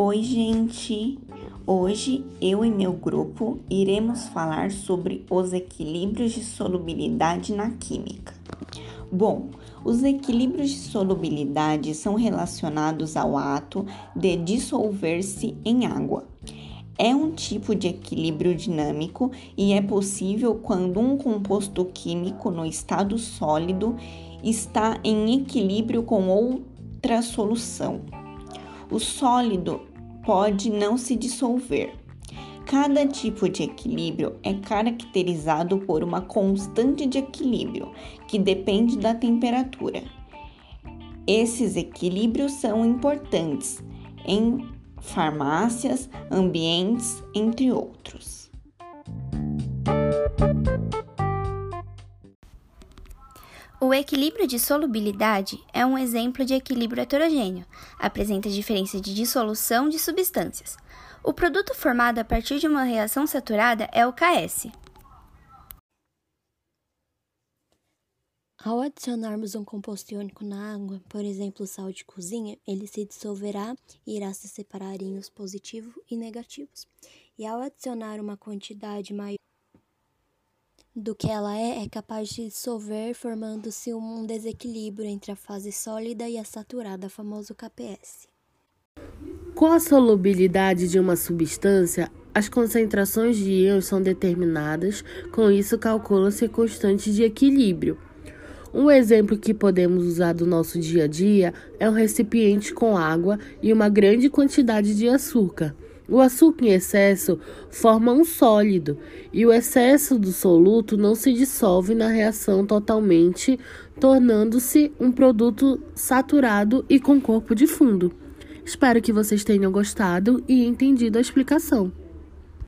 Oi, gente! Hoje eu e meu grupo iremos falar sobre os equilíbrios de solubilidade na química. Bom, os equilíbrios de solubilidade são relacionados ao ato de dissolver-se em água. É um tipo de equilíbrio dinâmico e é possível quando um composto químico no estado sólido está em equilíbrio com outra solução. O sólido pode não se dissolver. Cada tipo de equilíbrio é caracterizado por uma constante de equilíbrio, que depende da temperatura. Esses equilíbrios são importantes em farmácias, ambientes, entre outros. O equilíbrio de solubilidade é um exemplo de equilíbrio heterogêneo, apresenta diferença de dissolução de substâncias. O produto formado a partir de uma reação saturada é o KS. Ao adicionarmos um composto iônico na água, por exemplo, sal de cozinha, ele se dissolverá e irá se separar em os positivos e negativos. E ao adicionar uma quantidade maior do que ela é, é capaz de dissolver, formando-se um desequilíbrio entre a fase sólida e a saturada, famoso KPS. Com a solubilidade de uma substância, as concentrações de íons são determinadas, com isso calcula-se constante de equilíbrio. Um exemplo que podemos usar do nosso dia a dia é um recipiente com água e uma grande quantidade de açúcar. O açúcar em excesso forma um sólido e o excesso do soluto não se dissolve na reação totalmente, tornando-se um produto saturado e com corpo de fundo. Espero que vocês tenham gostado e entendido a explicação.